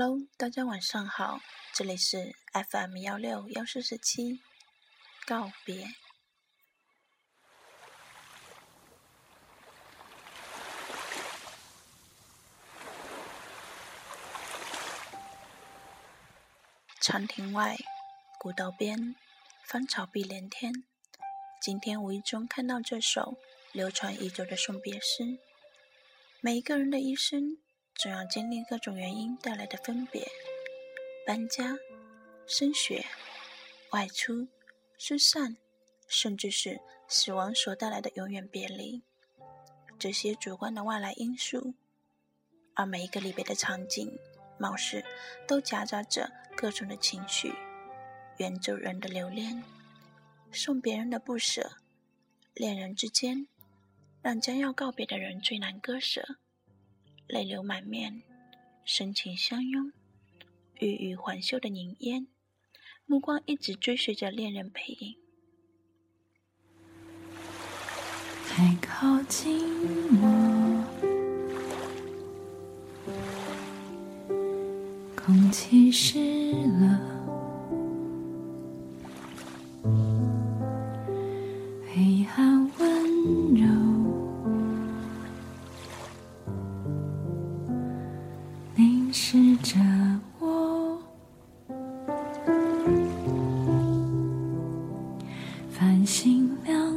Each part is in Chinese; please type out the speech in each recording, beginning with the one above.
Hello，大家晚上好，这里是 FM 幺六幺四四七，告别。长亭外，古道边，芳草碧连天。今天无意中看到这首流传已久的送别诗。每一个人的一生。总要经历各种原因带来的分别，搬家、升学、外出、失散，甚至是死亡所带来的永远别离，这些主观的外来因素，而每一个离别的场景，貌似都夹杂着各种的情绪：远走人的留恋，送别人的不舍，恋人之间，让将要告别的人最难割舍。泪流满面，深情相拥，欲语还休的凝烟，目光一直追随着恋人背影。太靠近我，空气湿了。视着我，繁星亮。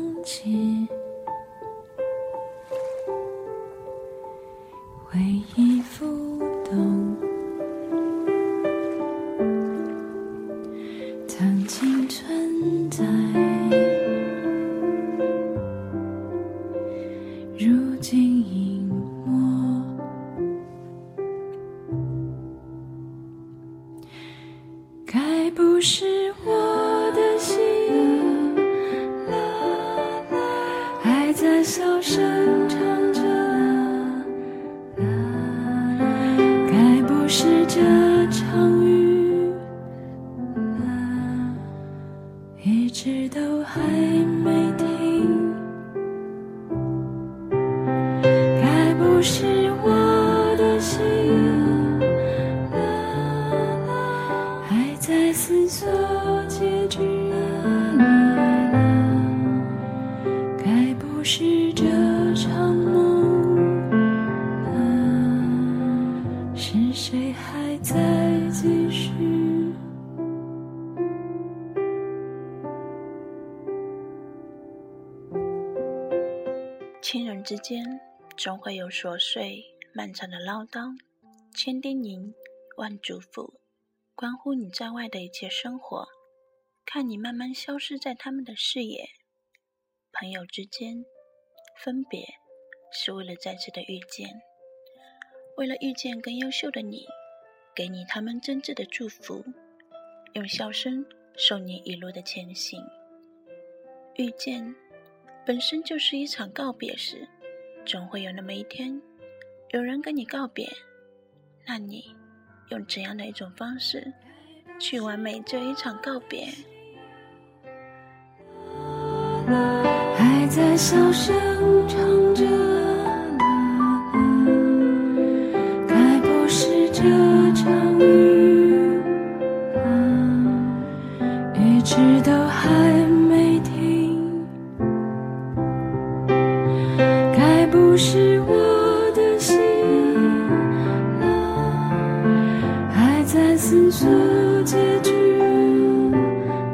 不是我的心。啦啦还在小声唱着。啦啦该不是这场雨啦一直都还没停。亲人之间，总会有琐碎、漫长的唠叨，千叮咛万嘱咐，关乎你在外的一切生活。看你慢慢消失在他们的视野。朋友之间，分别是为了再次的遇见，为了遇见更优秀的你，给你他们真挚的祝福，用笑声送你一路的前行。遇见。本身就是一场告别时，总会有那么一天，有人跟你告别，那你用怎样的一种方式去完美这一场告别？还在小声唱着，该不是这场雨，是我的心了，还在思索结局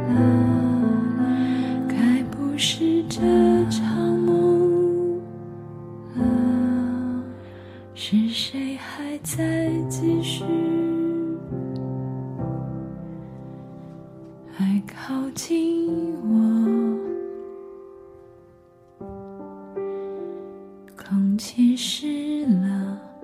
了，该不是这场梦了？是谁还在继续？还靠近。忆浮动。